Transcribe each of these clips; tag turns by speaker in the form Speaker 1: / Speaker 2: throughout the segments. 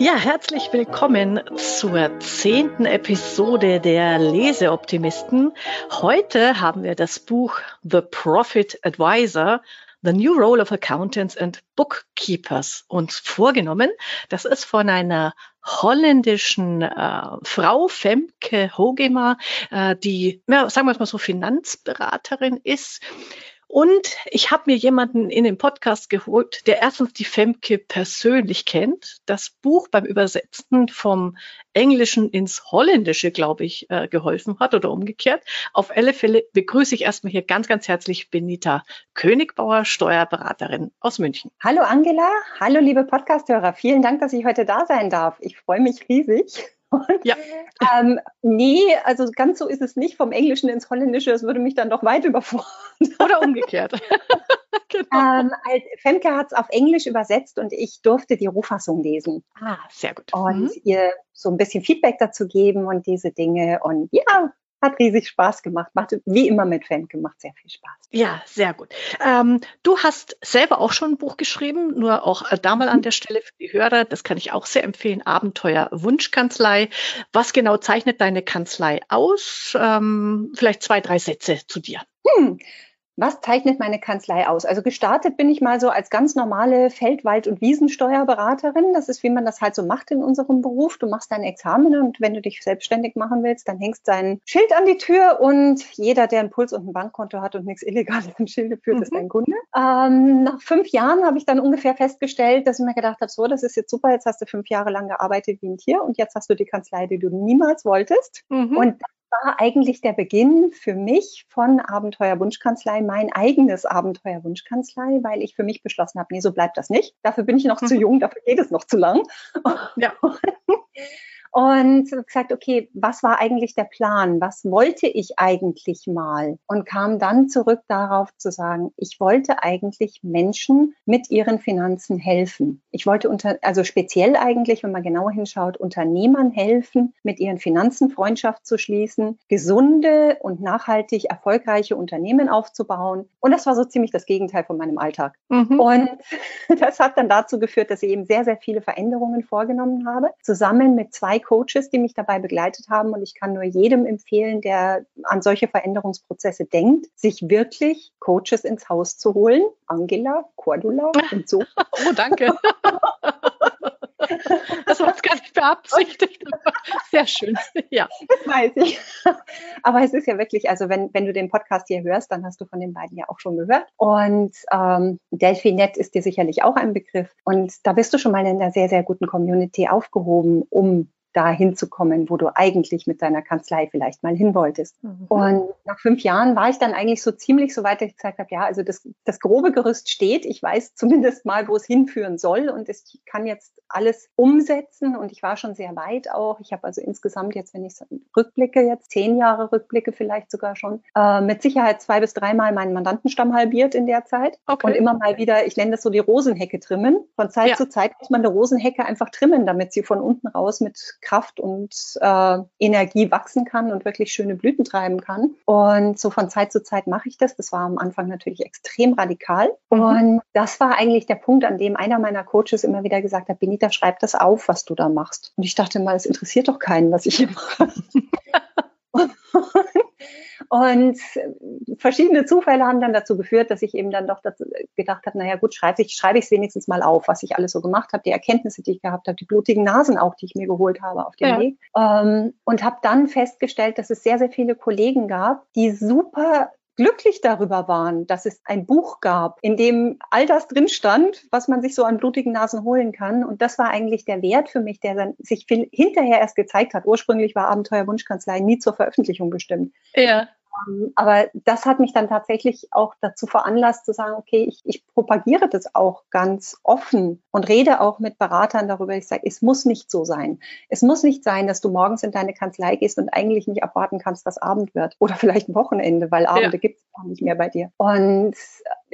Speaker 1: Ja, herzlich willkommen zur zehnten Episode der Leseoptimisten. Heute haben wir das Buch The Profit Advisor, The New Role of Accountants and Bookkeepers uns vorgenommen. Das ist von einer holländischen äh, Frau, Femke Hogema, äh, die, ja, sagen wir es mal so, Finanzberaterin ist und ich habe mir jemanden in den Podcast geholt, der erstens die Femke persönlich kennt, das Buch beim Übersetzen vom Englischen ins Holländische, glaube ich, äh, geholfen hat oder umgekehrt. Auf alle Fälle begrüße ich erstmal hier ganz, ganz herzlich Benita Königbauer, Steuerberaterin aus München.
Speaker 2: Hallo Angela, hallo liebe Podcasthörer. Vielen Dank, dass ich heute da sein darf. Ich freue mich riesig. Ja. ähm, nee, also ganz so ist es nicht. Vom Englischen ins Holländische, das würde mich dann doch weit überfordern.
Speaker 1: Oder umgekehrt.
Speaker 2: genau. ähm, Femke hat es auf Englisch übersetzt und ich durfte die Rohfassung lesen.
Speaker 1: Ah, sehr gut.
Speaker 2: Und mhm. ihr so ein bisschen Feedback dazu geben und diese Dinge. Und ja, hat riesig Spaß gemacht. Macht wie immer mit Fan gemacht sehr viel Spaß.
Speaker 1: Ja, sehr gut. Ähm, du hast selber auch schon ein Buch geschrieben, nur auch äh, da mal an der Stelle für die Hörer, das kann ich auch sehr empfehlen, Abenteuer Wunschkanzlei. Was genau zeichnet deine Kanzlei aus? Ähm, vielleicht zwei, drei Sätze zu dir. Hm.
Speaker 2: Was zeichnet meine Kanzlei aus? Also gestartet bin ich mal so als ganz normale Feld-, Wald- und Wiesensteuerberaterin. Das ist, wie man das halt so macht in unserem Beruf. Du machst dein Examen und wenn du dich selbstständig machen willst, dann hängst dein Schild an die Tür und jeder, der einen Puls und ein Bankkonto hat und nichts Illegales im Schilde führt, mhm. ist dein Kunde. Ähm, nach fünf Jahren habe ich dann ungefähr festgestellt, dass ich mir gedacht habe, so, das ist jetzt super, jetzt hast du fünf Jahre lang gearbeitet wie ein Tier und jetzt hast du die Kanzlei, die du niemals wolltest. Mhm. Und war eigentlich der Beginn für mich von Abenteuer Wunschkanzlei, mein eigenes Abenteuer Wunschkanzlei, weil ich für mich beschlossen habe, nee, so bleibt das nicht. Dafür bin ich noch mhm. zu jung, dafür geht es noch zu lang. Ja. und gesagt, okay, was war eigentlich der Plan? Was wollte ich eigentlich mal? Und kam dann zurück darauf zu sagen, ich wollte eigentlich Menschen mit ihren Finanzen helfen. Ich wollte unter, also speziell eigentlich, wenn man genauer hinschaut, Unternehmern helfen, mit ihren Finanzen Freundschaft zu schließen, gesunde und nachhaltig erfolgreiche Unternehmen aufzubauen. Und das war so ziemlich das Gegenteil von meinem Alltag. Mhm. Und das hat dann dazu geführt, dass ich eben sehr, sehr viele Veränderungen vorgenommen habe, zusammen mit zwei Coaches, die mich dabei begleitet haben. Und ich kann nur jedem empfehlen, der an solche Veränderungsprozesse denkt, sich wirklich Coaches ins Haus zu holen. Angela, Cordula und so.
Speaker 1: oh, danke. Das war jetzt gar nicht beabsichtigt. Sehr schön.
Speaker 2: Ja. Das weiß ich. Aber es ist ja wirklich, also wenn, wenn du den Podcast hier hörst, dann hast du von den beiden ja auch schon gehört. Und ähm, Delphinet ist dir sicherlich auch ein Begriff. Und da bist du schon mal in einer sehr, sehr guten Community aufgehoben, um da hinzukommen, wo du eigentlich mit deiner Kanzlei vielleicht mal hin wolltest. Mhm. Und nach fünf Jahren war ich dann eigentlich so ziemlich so weit, dass ich gesagt habe, ja, also das, das grobe Gerüst steht. Ich weiß zumindest mal, wo es hinführen soll und ich kann jetzt alles umsetzen und ich war schon sehr weit auch. Ich habe also insgesamt jetzt, wenn ich rückblicke, jetzt zehn Jahre Rückblicke vielleicht sogar schon, äh, mit Sicherheit zwei bis dreimal meinen Mandantenstamm halbiert in der Zeit okay. und immer mal wieder, ich nenne das so die Rosenhecke trimmen. Von Zeit ja. zu Zeit muss man eine Rosenhecke einfach trimmen, damit sie von unten raus mit Kraft und äh, Energie wachsen kann und wirklich schöne Blüten treiben kann. Und so von Zeit zu Zeit mache ich das. Das war am Anfang natürlich extrem radikal. Mhm. Und das war eigentlich der Punkt, an dem einer meiner Coaches immer wieder gesagt hat, Benita, schreib das auf, was du da machst. Und ich dachte mal, es interessiert doch keinen, was ich hier mache. Und verschiedene Zufälle haben dann dazu geführt, dass ich eben dann doch gedacht habe, naja gut, schreibe ich schreibe ich es wenigstens mal auf, was ich alles so gemacht habe, die Erkenntnisse, die ich gehabt habe, die blutigen Nasen auch, die ich mir geholt habe auf dem ja. Weg. Ähm, und habe dann festgestellt, dass es sehr, sehr viele Kollegen gab, die super glücklich darüber waren, dass es ein Buch gab, in dem all das drin stand, was man sich so an blutigen Nasen holen kann. Und das war eigentlich der Wert für mich, der dann sich hinterher erst gezeigt hat. Ursprünglich war Abenteuer Wunschkanzlei nie zur Veröffentlichung bestimmt. Ja. Ähm, aber das hat mich dann tatsächlich auch dazu veranlasst zu sagen, okay, ich, ich propagiere das auch ganz offen und rede auch mit Beratern darüber. Ich sage, es muss nicht so sein. Es muss nicht sein, dass du morgens in deine Kanzlei gehst und eigentlich nicht abwarten kannst, was Abend wird oder vielleicht ein Wochenende, weil Abende ja. gibt es auch nicht mehr bei dir. Und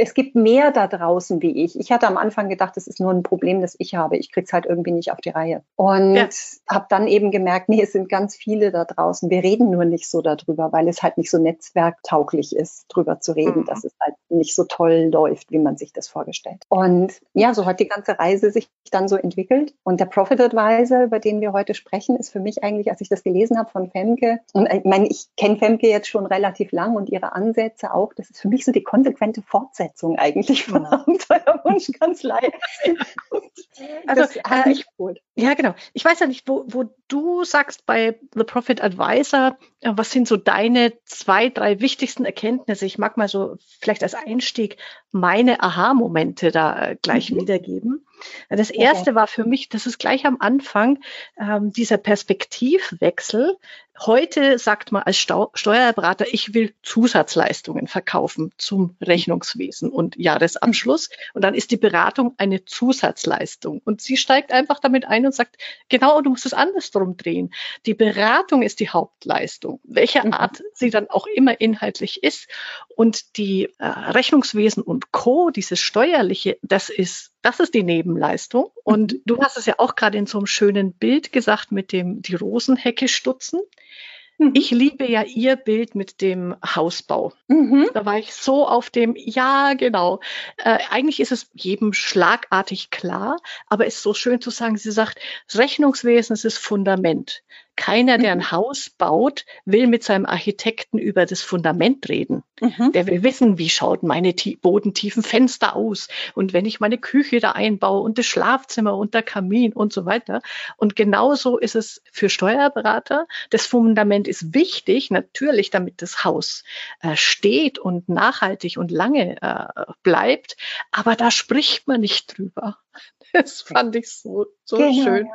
Speaker 2: es gibt mehr da draußen wie ich. Ich hatte am Anfang gedacht, das ist nur ein Problem, das ich habe. Ich krieg's halt irgendwie nicht auf die Reihe. Und ja. habe dann eben gemerkt, nee, es sind ganz viele da draußen. Wir reden nur nicht so darüber, weil es halt nicht so netzwerktauglich ist, drüber zu reden, mhm. dass es halt nicht so toll läuft, wie man sich das vorgestellt. Und ja, so hat die ganze Reise sich dann so entwickelt. Und der Profit Advisor, über den wir heute sprechen, ist für mich eigentlich, als ich das gelesen habe von Femke, und ich meine, ich kenne Femke jetzt schon relativ lang und ihre Ansätze auch, das ist für mich so die konsequente Fortsetzung eigentlich von ja. Abenteuerwunschkanzlei.
Speaker 1: also, äh, ich, Ja, genau. Ich weiß ja nicht, wo, wo du sagst bei The Profit Advisor, äh, was sind so deine zwei, drei wichtigsten Erkenntnisse? Ich mag mal so vielleicht als Einstieg meine Aha-Momente da äh, gleich mhm. wiedergeben. Das erste war für mich, das ist gleich am Anfang ähm, dieser Perspektivwechsel. Heute sagt man als Stau Steuerberater, ich will Zusatzleistungen verkaufen zum Rechnungswesen und Jahresabschluss. Und dann ist die Beratung eine Zusatzleistung. Und sie steigt einfach damit ein und sagt, genau, du musst es andersrum drehen. Die Beratung ist die Hauptleistung, welcher mhm. Art sie dann auch immer inhaltlich ist. Und die äh, Rechnungswesen und Co., dieses Steuerliche, das ist das ist die Nebenleistung. Und mhm. du hast es ja auch gerade in so einem schönen Bild gesagt mit dem, die Rosenhecke stutzen. Mhm. Ich liebe ja ihr Bild mit dem Hausbau. Mhm. Da war ich so auf dem, ja, genau. Äh, eigentlich ist es jedem schlagartig klar, aber es ist so schön zu sagen, sie sagt, Rechnungswesen ist das Fundament. Keiner, der ein mhm. Haus baut, will mit seinem Architekten über das Fundament reden. Mhm. Der will wissen, wie schaut meine bodentiefen Fenster aus und wenn ich meine Küche da einbaue und das Schlafzimmer und der Kamin und so weiter. Und genauso ist es für Steuerberater. Das Fundament ist wichtig, natürlich, damit das Haus äh, steht und nachhaltig und lange äh, bleibt. Aber da spricht man nicht drüber. Das fand ich so, so genau, schön. Ja.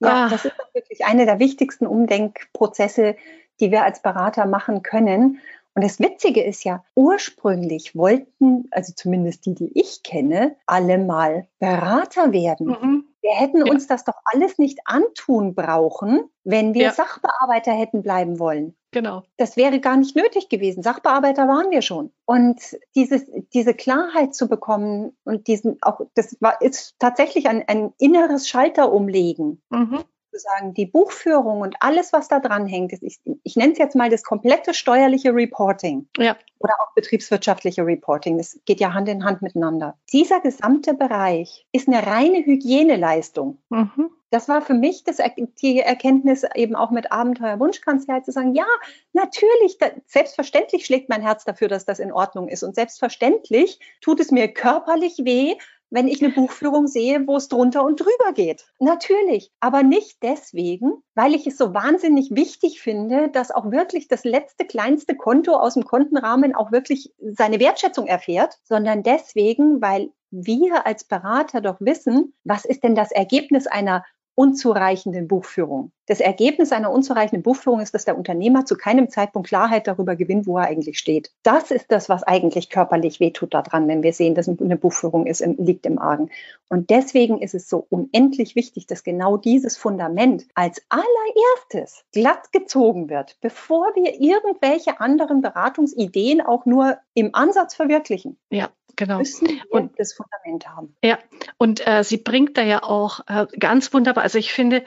Speaker 2: Ja, ah. das ist wirklich eine der wichtigsten Umdenkprozesse, die wir als Berater machen können. Und das Witzige ist ja, ursprünglich wollten, also zumindest die, die ich kenne, alle mal Berater werden. Mhm. Wir hätten ja. uns das doch alles nicht antun brauchen, wenn wir ja. Sachbearbeiter hätten bleiben wollen.
Speaker 1: Genau.
Speaker 2: Das wäre gar nicht nötig gewesen. Sachbearbeiter waren wir schon. Und dieses, diese Klarheit zu bekommen und diesen auch, das war, ist tatsächlich ein, ein inneres Schalterumlegen. Mhm sagen, die Buchführung und alles, was da dran hängt, ist, ich, ich nenne es jetzt mal das komplette steuerliche Reporting. Ja. Oder auch betriebswirtschaftliche Reporting. Das geht ja Hand in Hand miteinander. Dieser gesamte Bereich ist eine reine Hygieneleistung. Mhm. Das war für mich das, die Erkenntnis eben auch mit Abenteuer Wunschkanzlei zu sagen, ja, natürlich, da, selbstverständlich schlägt mein Herz dafür, dass das in Ordnung ist. Und selbstverständlich tut es mir körperlich weh, wenn ich eine Buchführung sehe, wo es drunter und drüber geht. Natürlich, aber nicht deswegen, weil ich es so wahnsinnig wichtig finde, dass auch wirklich das letzte kleinste Konto aus dem Kontenrahmen auch wirklich seine Wertschätzung erfährt, sondern deswegen, weil wir als Berater doch wissen, was ist denn das Ergebnis einer unzureichenden Buchführung. Das Ergebnis einer unzureichenden Buchführung ist, dass der Unternehmer zu keinem Zeitpunkt Klarheit darüber gewinnt, wo er eigentlich steht. Das ist das, was eigentlich körperlich wehtut daran, wenn wir sehen, dass eine Buchführung ist, liegt im Argen. Und deswegen ist es so unendlich wichtig, dass genau dieses Fundament als allererstes glatt gezogen wird, bevor wir irgendwelche anderen Beratungsideen auch nur im Ansatz verwirklichen.
Speaker 1: Ja, genau.
Speaker 2: Müssen wir und das Fundament haben.
Speaker 1: Ja, und äh, sie bringt da ja auch äh, ganz wunderbar. Also ich finde,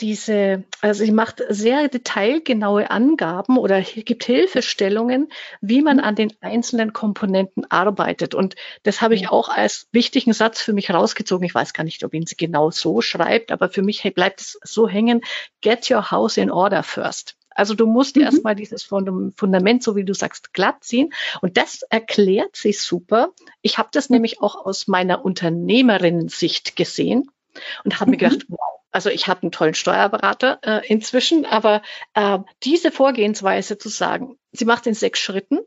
Speaker 1: diese, also sie macht sehr detailgenaue Angaben oder gibt Hilfestellungen, wie man an den einzelnen Komponenten arbeitet. Und das habe ich auch als wichtigen Satz für mich rausgezogen. Ich weiß gar nicht, ob ihn sie genau so schreibt, aber für mich bleibt es so hängen. Get your house in order first. Also du musst mhm. erstmal dieses Fundament, so wie du sagst, glatt ziehen. Und das erklärt sich super. Ich habe das mhm. nämlich auch aus meiner Unternehmerinnen-Sicht gesehen und habe mhm. mir gedacht, wow, also ich habe einen tollen Steuerberater äh, inzwischen, aber äh, diese Vorgehensweise zu sagen, sie macht in sechs Schritten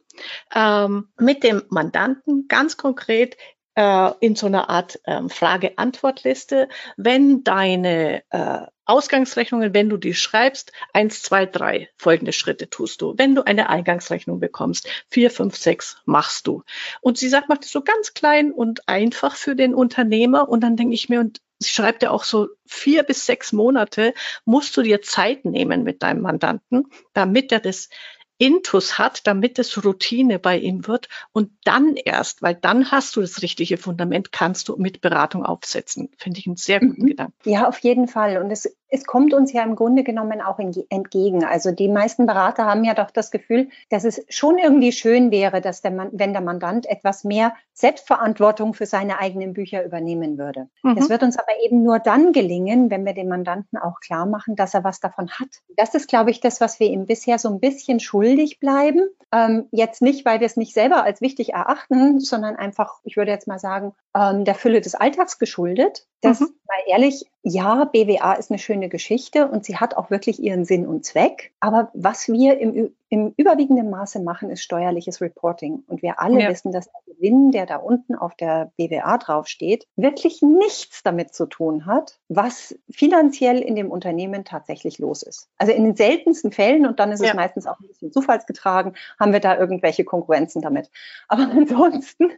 Speaker 1: ähm, mit dem Mandanten ganz konkret äh, in so einer Art ähm, Frage-Antwort-Liste, wenn deine äh, Ausgangsrechnungen, wenn du die schreibst, eins, zwei, drei folgende Schritte tust du. Wenn du eine Eingangsrechnung bekommst, vier, fünf, sechs machst du. Und sie sagt, macht es so ganz klein und einfach für den Unternehmer. Und dann denke ich mir, und sie schreibt ja auch so vier bis sechs Monate musst du dir Zeit nehmen mit deinem Mandanten, damit er das Intus hat, damit es Routine bei ihm wird. Und dann erst, weil dann hast du das richtige Fundament, kannst du mit Beratung aufsetzen. Finde ich einen sehr guten mhm. Gedanken.
Speaker 2: Ja, auf jeden Fall. Und es, es kommt uns ja im Grunde genommen auch entgegen. Also die meisten Berater haben ja doch das Gefühl, dass es schon irgendwie schön wäre, dass der Mann, wenn der Mandant etwas mehr Selbstverantwortung für seine eigenen Bücher übernehmen würde. Mhm. Es wird uns aber eben nur dann gelingen, wenn wir dem Mandanten auch klar machen, dass er was davon hat. Das ist, glaube ich, das, was wir ihm bisher so ein bisschen schuldig bleiben. Ähm, jetzt nicht, weil wir es nicht selber als wichtig erachten, sondern einfach, ich würde jetzt mal sagen, ähm, der Fülle des Alltags geschuldet. Das, mhm. mal ehrlich, ja, BWA ist eine schöne Geschichte und sie hat auch wirklich ihren Sinn und Zweck. Aber was wir im, im überwiegenden Maße machen, ist steuerliches Reporting. Und wir alle ja. wissen, dass der Gewinn, der da unten auf der BWA draufsteht, wirklich nichts damit zu tun hat, was finanziell in dem Unternehmen tatsächlich los ist. Also in den seltensten Fällen, und dann ist ja. es meistens auch ein bisschen zufallsgetragen, haben wir da irgendwelche Konkurrenzen damit. Aber ansonsten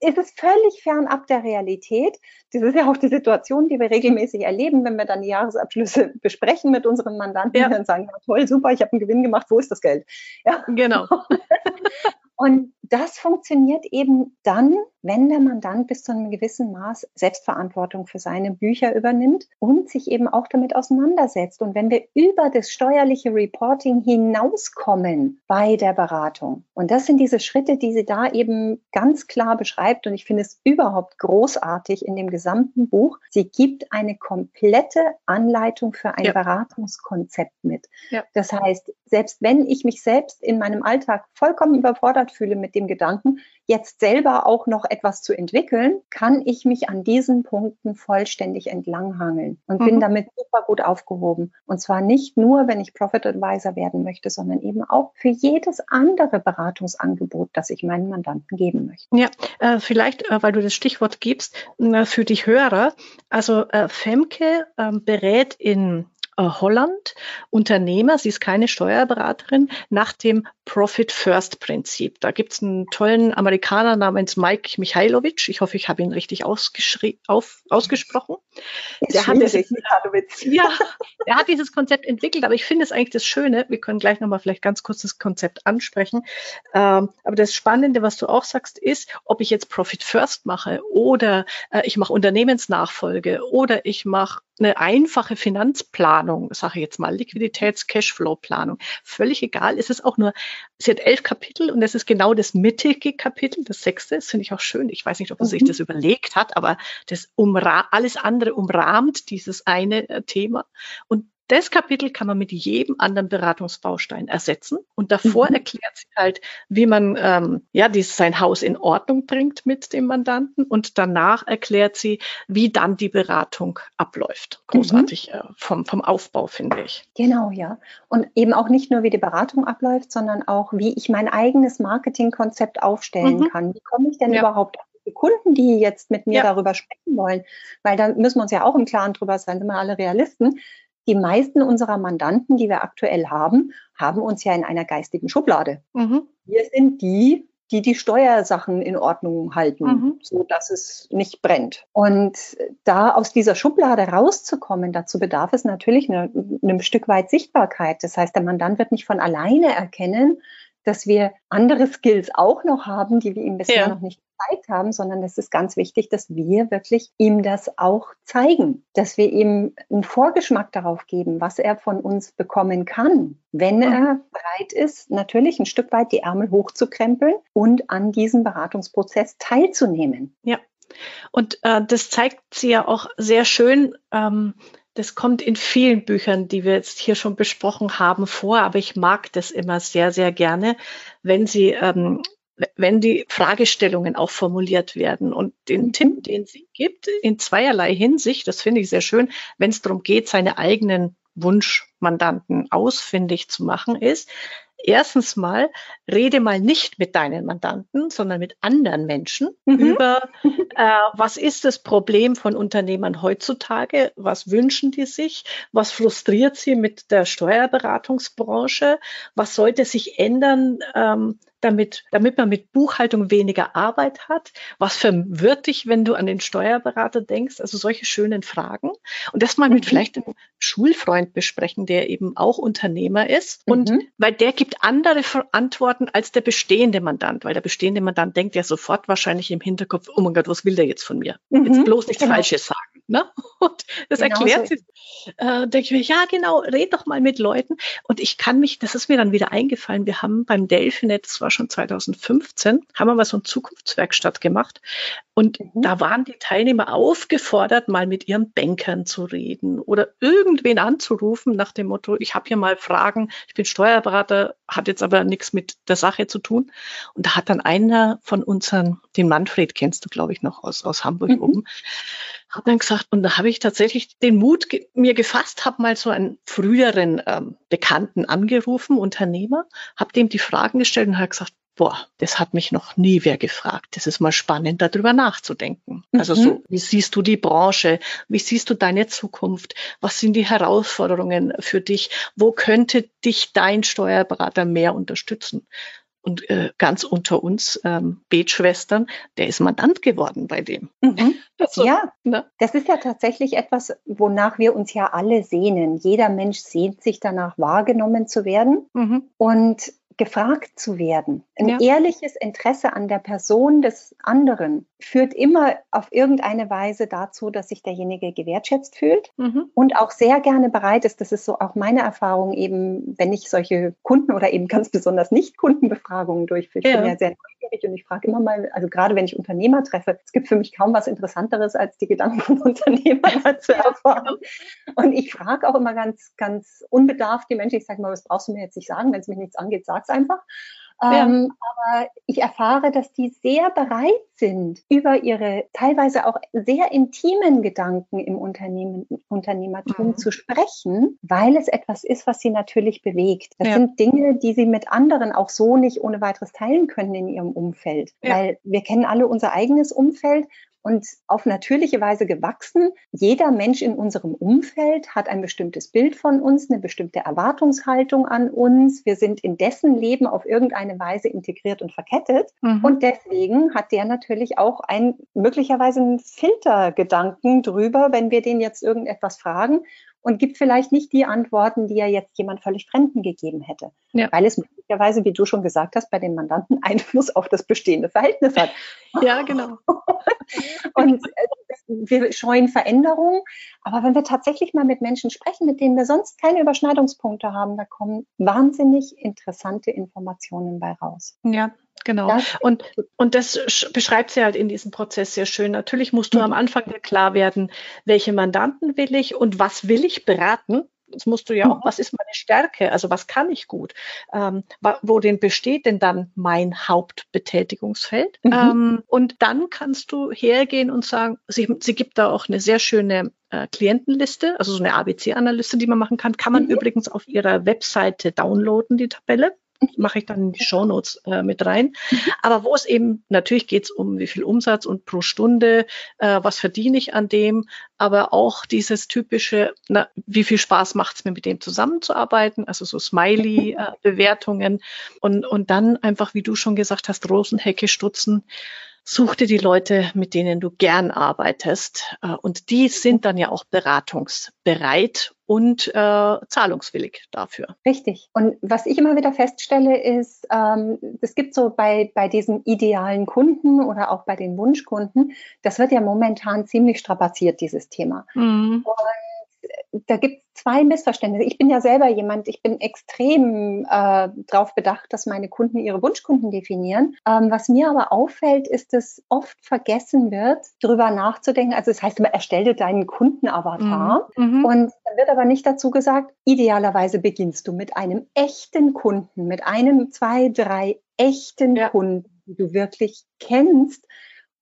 Speaker 2: ist es völlig fernab der Realität. Das ist ja auch die Situation, die wir regelmäßig erleben, wenn wir dann die Jahresabschlüsse besprechen mit unseren Mandanten ja. und sagen, ja, toll, super, ich habe einen Gewinn gemacht, wo ist das Geld?
Speaker 1: Ja. Genau.
Speaker 2: Und das funktioniert eben dann, wenn der Mandant bis zu einem gewissen Maß Selbstverantwortung für seine Bücher übernimmt und sich eben auch damit auseinandersetzt. Und wenn wir über das steuerliche Reporting hinauskommen bei der Beratung. Und das sind diese Schritte, die sie da eben ganz klar beschreibt. Und ich finde es überhaupt großartig in dem gesamten Buch. Sie gibt eine komplette Anleitung für ein ja. Beratungskonzept mit. Ja. Das heißt, selbst wenn ich mich selbst in meinem Alltag vollkommen überfordert fühle mit dem Gedanken, jetzt selber auch noch etwas zu entwickeln, kann ich mich an diesen Punkten vollständig entlanghangeln und mhm. bin damit super gut aufgehoben. Und zwar nicht nur, wenn ich Profit Advisor werden möchte, sondern eben auch für jedes andere Beratungsangebot, das ich meinen Mandanten geben möchte.
Speaker 1: Ja, äh, vielleicht, äh, weil du das Stichwort gibst, äh, für die Hörer. Also äh, Femke ähm, berät in Holland Unternehmer, sie ist keine Steuerberaterin, nach dem Profit First Prinzip. Da gibt es einen tollen Amerikaner namens Mike Michailovic. Ich hoffe, ich habe ihn richtig auf, Der hat, dieses, ja, der hat dieses Konzept entwickelt, aber ich finde es eigentlich das Schöne. Wir können gleich nochmal vielleicht ganz kurz das Konzept ansprechen. Ähm, aber das Spannende, was du auch sagst, ist, ob ich jetzt Profit First mache oder äh, ich mache Unternehmensnachfolge oder ich mache eine einfache Finanzplanung, sage ich jetzt mal, Liquiditäts-Cashflow-Planung, völlig egal. Es ist auch nur, sie hat elf Kapitel und es ist genau das mittige Kapitel, das sechste, das finde ich auch schön. Ich weiß nicht, ob er mhm. sich das überlegt hat, aber das umra alles andere umrahmt dieses eine äh, Thema. Und das Kapitel kann man mit jedem anderen Beratungsbaustein ersetzen. Und davor mhm. erklärt sie halt, wie man ähm, ja dieses, sein Haus in Ordnung bringt mit dem Mandanten. Und danach erklärt sie, wie dann die Beratung abläuft. Großartig mhm. äh, vom, vom Aufbau, finde ich.
Speaker 2: Genau, ja. Und eben auch nicht nur, wie die Beratung abläuft, sondern auch, wie ich mein eigenes Marketingkonzept aufstellen mhm. kann. Wie komme ich denn ja. überhaupt auf die Kunden, die jetzt mit mir ja. darüber sprechen wollen? Weil da müssen wir uns ja auch im Klaren drüber sein, sind wir alle Realisten die meisten unserer Mandanten, die wir aktuell haben, haben uns ja in einer geistigen Schublade. Mhm. Wir sind die, die die Steuersachen in Ordnung halten, mhm. so dass es nicht brennt. Und da aus dieser Schublade rauszukommen, dazu bedarf es natürlich eine, einem Stück weit Sichtbarkeit. Das heißt, der Mandant wird nicht von alleine erkennen, dass wir andere Skills auch noch haben, die wir ihm bisher ja. noch nicht gezeigt haben, sondern es ist ganz wichtig, dass wir wirklich ihm das auch zeigen, dass wir ihm einen Vorgeschmack darauf geben, was er von uns bekommen kann, wenn mhm. er bereit ist, natürlich ein Stück weit die Ärmel hochzukrempeln und an diesem Beratungsprozess teilzunehmen.
Speaker 1: Ja. Und äh, das zeigt sie ja auch sehr schön, ähm, das kommt in vielen Büchern, die wir jetzt hier schon besprochen haben, vor, aber ich mag das immer sehr, sehr gerne, wenn sie, ähm, wenn die Fragestellungen auch formuliert werden. Und den mhm. Tipp, den sie gibt, in zweierlei Hinsicht, das finde ich sehr schön, wenn es darum geht, seine eigenen Wunschmandanten ausfindig zu machen, ist, erstens mal, rede mal nicht mit deinen Mandanten, sondern mit anderen Menschen mhm. über, äh, was ist das Problem von Unternehmern heutzutage, was wünschen die sich, was frustriert sie mit der Steuerberatungsbranche, was sollte sich ändern, ähm, damit, damit man mit Buchhaltung weniger Arbeit hat? Was verwirrt dich, wenn du an den Steuerberater denkst? Also solche schönen Fragen. Und das mal mit mhm. vielleicht einem Schulfreund besprechen, der eben auch Unternehmer ist. Und mhm. weil der gibt andere Antworten als der bestehende Mandant, weil der bestehende Mandant denkt ja sofort wahrscheinlich im Hinterkopf, oh mein Gott, was will der jetzt von mir? Mhm. Jetzt bloß nichts genau. Falsches sagen. Ne? Und das genau erklärt so. sie. Äh, denke ich mir, ja, genau, red doch mal mit Leuten. Und ich kann mich, das ist mir dann wieder eingefallen, wir haben beim Delphinet, das war schon 2015, haben wir mal so eine Zukunftswerkstatt gemacht. Und mhm. da waren die Teilnehmer aufgefordert, mal mit ihren Bankern zu reden oder irgendwen anzurufen nach dem Motto, ich habe hier mal Fragen, ich bin Steuerberater, hat jetzt aber nichts mit der Sache zu tun. Und da hat dann einer von unseren, den Manfred kennst du, glaube ich, noch aus, aus Hamburg mhm. oben, hat dann gesagt, und da habe ich tatsächlich den Mut ge mir gefasst, habe mal so einen früheren ähm, Bekannten angerufen, Unternehmer, habe dem die Fragen gestellt und hat gesagt, boah, das hat mich noch nie wer gefragt. Das ist mal spannend, darüber nachzudenken. Mhm. Also so, wie siehst du die Branche? Wie siehst du deine Zukunft? Was sind die Herausforderungen für dich? Wo könnte dich dein Steuerberater mehr unterstützen? Und äh, ganz unter uns ähm, Betschwestern, der ist Mandant geworden bei dem.
Speaker 2: Mhm. Also, ja, ne? das ist ja tatsächlich etwas, wonach wir uns ja alle sehnen. Jeder Mensch sehnt sich danach, wahrgenommen zu werden. Mhm. Und gefragt zu werden. Ein ja. ehrliches Interesse an der Person des anderen führt immer auf irgendeine Weise dazu, dass sich derjenige gewertschätzt fühlt mhm. und auch sehr gerne bereit ist. Das ist so auch meine Erfahrung eben, wenn ich solche Kunden oder eben ganz besonders nicht Kundenbefragungen durchführe. Ich ja. bin ja sehr neugierig und ich frage immer mal, also gerade wenn ich Unternehmer treffe, es gibt für mich kaum was Interessanteres als die Gedanken von Unternehmern zu erfahren. Und ich frage auch immer ganz, ganz unbedarft die Menschen, ich sage mal, was brauchst du mir jetzt nicht sagen, wenn es mich nichts angeht, sag's einfach. Ja. Ähm, aber ich erfahre, dass die sehr bereit sind, über ihre teilweise auch sehr intimen Gedanken im Unternehmen, Unternehmertum mhm. zu sprechen, weil es etwas ist, was sie natürlich bewegt. Das ja. sind Dinge, die sie mit anderen auch so nicht ohne weiteres teilen können in ihrem Umfeld. Ja. Weil wir kennen alle unser eigenes Umfeld und auf natürliche Weise gewachsen. Jeder Mensch in unserem Umfeld hat ein bestimmtes Bild von uns, eine bestimmte Erwartungshaltung an uns. Wir sind in dessen Leben auf irgendeine Weise integriert und verkettet. Mhm. Und deswegen hat der natürlich auch ein möglicherweise einen Filtergedanken drüber, wenn wir den jetzt irgendetwas fragen und gibt vielleicht nicht die Antworten, die er jetzt jemand völlig Fremden gegeben hätte. Ja. Weil es möglicherweise, wie du schon gesagt hast, bei den Mandanten Einfluss auf das bestehende Verhältnis hat.
Speaker 1: Ja, genau.
Speaker 2: und äh, wir scheuen Veränderungen. Aber wenn wir tatsächlich mal mit Menschen sprechen, mit denen wir sonst keine Überschneidungspunkte haben, da kommen wahnsinnig interessante Informationen bei raus.
Speaker 1: Ja, Genau. Und, und das beschreibt sie halt in diesem Prozess sehr schön. Natürlich musst du mhm. am Anfang dir klar werden, welche Mandanten will ich und was will ich beraten. Das musst du ja auch, mhm. was ist meine Stärke? Also was kann ich gut? Ähm, wo denn besteht denn dann mein Hauptbetätigungsfeld? Mhm. Ähm, und dann kannst du hergehen und sagen, sie, sie gibt da auch eine sehr schöne äh, Klientenliste, also so eine ABC-Analyse, die man machen kann, kann man mhm. übrigens auf ihrer Webseite downloaden, die Tabelle mache ich dann in die Shownotes äh, mit rein. Aber wo es eben, natürlich geht es um wie viel Umsatz und pro Stunde, äh, was verdiene ich an dem, aber auch dieses typische, na, wie viel Spaß macht es mir mit dem zusammenzuarbeiten, also so Smiley-Bewertungen äh, und, und dann einfach, wie du schon gesagt hast, Rosenhecke stutzen. Such dir die Leute, mit denen du gern arbeitest. Äh, und die sind dann ja auch beratungsbereit und äh, zahlungswillig dafür.
Speaker 2: Richtig. Und was ich immer wieder feststelle, ist, ähm, es gibt so bei, bei diesen idealen Kunden oder auch bei den Wunschkunden, das wird ja momentan ziemlich strapaziert, dieses Thema. Mhm. Und da gibt es zwei Missverständnisse. Ich bin ja selber jemand, ich bin extrem äh, darauf bedacht, dass meine Kunden ihre Wunschkunden definieren. Ähm, was mir aber auffällt, ist, dass oft vergessen wird, darüber nachzudenken. Also es das heißt immer, erstelle deinen Kundenavatar. Mhm. mhm. Und dann wird aber nicht dazu gesagt, idealerweise beginnst du mit einem echten Kunden, mit einem, zwei, drei echten ja. Kunden, die du wirklich kennst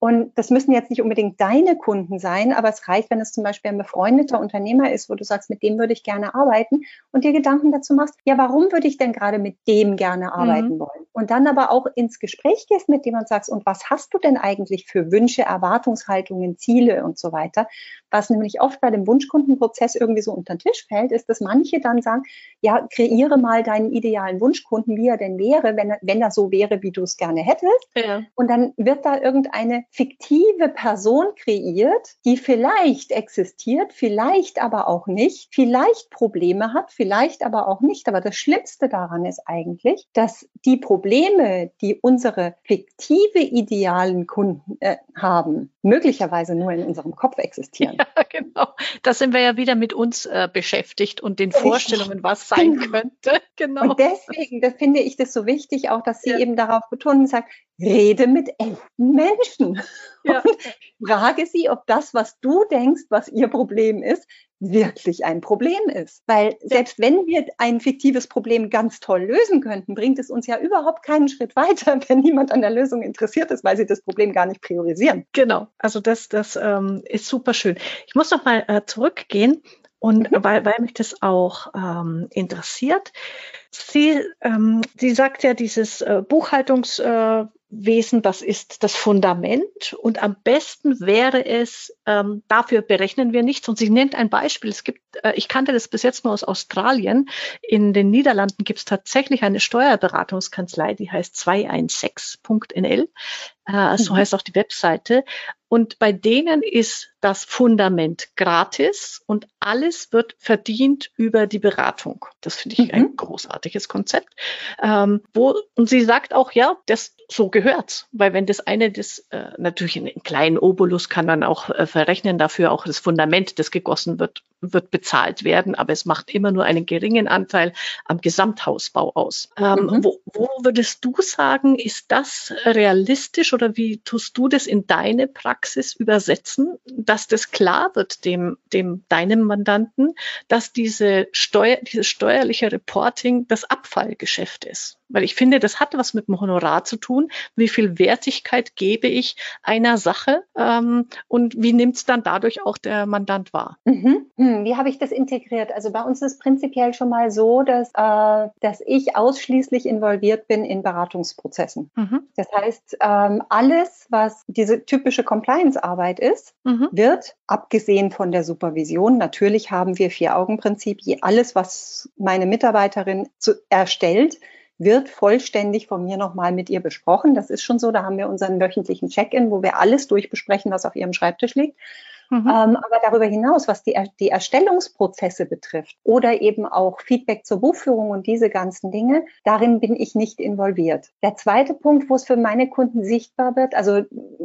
Speaker 2: und das müssen jetzt nicht unbedingt deine Kunden sein, aber es reicht, wenn es zum Beispiel ein befreundeter Unternehmer ist, wo du sagst, mit dem würde ich gerne arbeiten und dir Gedanken dazu machst, ja, warum würde ich denn gerade mit dem gerne arbeiten mhm. wollen? Und dann aber auch ins Gespräch gehst mit dem und sagst, und was hast du denn eigentlich für Wünsche, Erwartungshaltungen, Ziele und so weiter? Was nämlich oft bei dem Wunschkundenprozess irgendwie so unter den Tisch fällt, ist, dass manche dann sagen, ja, kreiere mal deinen idealen Wunschkunden, wie er denn wäre, wenn er, wenn er so wäre, wie du es gerne hättest. Ja. Und dann wird da irgendeine fiktive Person kreiert, die vielleicht existiert, vielleicht aber auch nicht, vielleicht Probleme hat, vielleicht aber auch nicht. Aber das Schlimmste daran ist eigentlich, dass die Probleme, die unsere fiktive idealen Kunden äh, haben, möglicherweise nur in unserem Kopf existieren.
Speaker 1: Ja, genau. Da sind wir ja wieder mit uns äh, beschäftigt und den Vorstellungen, was sein genau. könnte.
Speaker 2: Genau. Und deswegen, das finde ich das so wichtig, auch dass sie ja. eben darauf betonen und sagt, rede mit echten Menschen. Ja. Und frage sie, ob das, was du denkst, was ihr Problem ist, wirklich ein Problem ist. Weil selbst wenn wir ein fiktives Problem ganz toll lösen könnten, bringt es uns ja überhaupt keinen Schritt weiter, wenn niemand an der Lösung interessiert ist, weil sie das Problem gar nicht priorisieren.
Speaker 1: Genau, also das, das ähm, ist super schön. Ich muss noch mal äh, zurückgehen und mhm. weil, weil mich das auch ähm, interessiert. Sie, ähm, sie sagt ja, dieses äh, Buchhaltungs, äh, Wesen, das ist das Fundament und am besten wäre es, ähm, dafür berechnen wir nichts. Und sie nennt ein Beispiel. Es gibt, äh, ich kannte das bis jetzt nur aus Australien. In den Niederlanden gibt es tatsächlich eine Steuerberatungskanzlei, die heißt 216.nl. Äh, so mhm. heißt auch die Webseite. Und bei denen ist das Fundament gratis und alles wird verdient über die Beratung. Das finde ich mhm. ein großartiges Konzept. Ähm, wo, und sie sagt auch, ja, das so gehört's, weil wenn das eine, das äh, natürlich einen kleinen Obolus kann man auch äh, verrechnen dafür, auch das Fundament, das gegossen wird, wird bezahlt werden, aber es macht immer nur einen geringen Anteil am Gesamthausbau aus. Ähm, mhm. wo, wo würdest du sagen, ist das realistisch oder wie tust du das in deine Praxis übersetzen, dass das klar wird dem, dem deinem Mandanten, dass diese Steuer, dieses steuerliche Reporting das Abfallgeschäft ist? Weil ich finde, das hat was mit dem Honorar zu tun. Wie viel Wertigkeit gebe ich einer Sache ähm, und wie nimmt es dann dadurch auch der Mandant wahr?
Speaker 2: Mhm. Hm, wie habe ich das integriert? Also bei uns ist prinzipiell schon mal so, dass, äh, dass ich ausschließlich involviert bin in Beratungsprozessen. Mhm. Das heißt, ähm, alles, was diese typische Compliance-Arbeit ist, mhm. wird, abgesehen von der Supervision, natürlich haben wir Vier-Augen-Prinzip, alles, was meine Mitarbeiterin zu, erstellt, wird vollständig von mir nochmal mit ihr besprochen. Das ist schon so. Da haben wir unseren wöchentlichen Check-in, wo wir alles durchbesprechen, was auf ihrem Schreibtisch liegt. Mhm. Ähm, aber darüber hinaus, was die, die Erstellungsprozesse betrifft oder eben auch Feedback zur Buchführung und diese ganzen Dinge, darin bin ich nicht involviert. Der zweite Punkt, wo es für meine Kunden sichtbar wird, also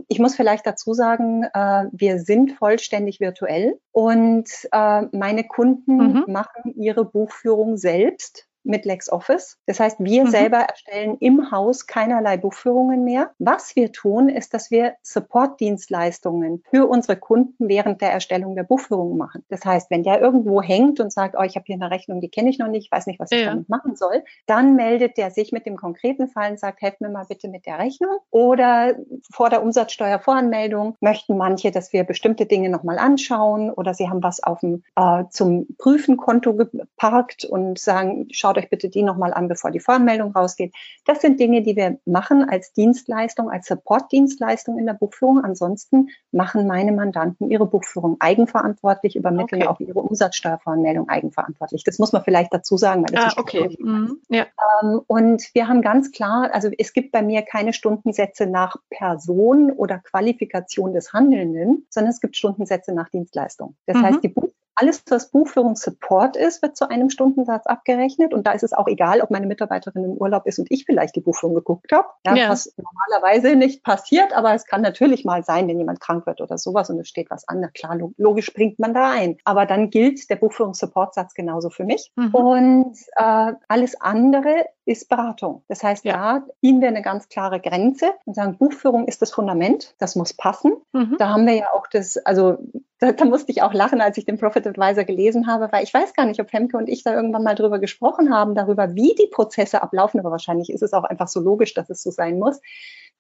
Speaker 2: ich muss vielleicht dazu sagen, äh, wir sind vollständig virtuell und äh, meine Kunden mhm. machen ihre Buchführung selbst mit LexOffice. Das heißt, wir mhm. selber erstellen im Haus keinerlei Buchführungen mehr. Was wir tun, ist, dass wir Supportdienstleistungen für unsere Kunden während der Erstellung der Buchführung machen. Das heißt, wenn der irgendwo hängt und sagt, oh, ich habe hier eine Rechnung, die kenne ich noch nicht, weiß nicht, was ich ja. damit machen soll, dann meldet der sich mit dem konkreten Fall und sagt, helft mir mal bitte mit der Rechnung. Oder vor der Umsatzsteuervoranmeldung möchten manche, dass wir bestimmte Dinge nochmal anschauen oder sie haben was auf dem äh, zum Prüfenkonto geparkt und sagen, schau schaut euch bitte die nochmal an, bevor die Voranmeldung rausgeht. Das sind Dinge, die wir machen als Dienstleistung, als Support-Dienstleistung in der Buchführung. Ansonsten machen meine Mandanten ihre Buchführung eigenverantwortlich, übermitteln okay. auch ihre Umsatzsteuervoranmeldung eigenverantwortlich. Das muss man vielleicht dazu sagen, weil das
Speaker 1: ah, okay. Mhm. Ja.
Speaker 2: Ähm, und wir haben ganz klar, also es gibt bei mir keine Stundensätze nach Person oder Qualifikation des Handelnden, sondern es gibt Stundensätze nach Dienstleistung. Das mhm. heißt, die Buch alles, was Buchführung Support ist, wird zu einem Stundensatz abgerechnet. Und da ist es auch egal, ob meine Mitarbeiterin im Urlaub ist und ich vielleicht die Buchführung geguckt habe. Ja, ja. Was normalerweise nicht passiert, aber es kann natürlich mal sein, wenn jemand krank wird oder sowas und es steht was an. Na klar, logisch bringt man da ein. Aber dann gilt der Buchführungs-Support-Satz genauso für mich. Mhm. Und äh, alles andere ist Beratung. Das heißt, ja. da ziehen wir eine ganz klare Grenze und sagen, Buchführung ist das Fundament, das muss passen. Mhm. Da haben wir ja auch das, also da, da, musste ich auch lachen, als ich den Profit Advisor gelesen habe, weil ich weiß gar nicht, ob Femke und ich da irgendwann mal drüber gesprochen haben, darüber, wie die Prozesse ablaufen, aber wahrscheinlich ist es auch einfach so logisch, dass es so sein muss.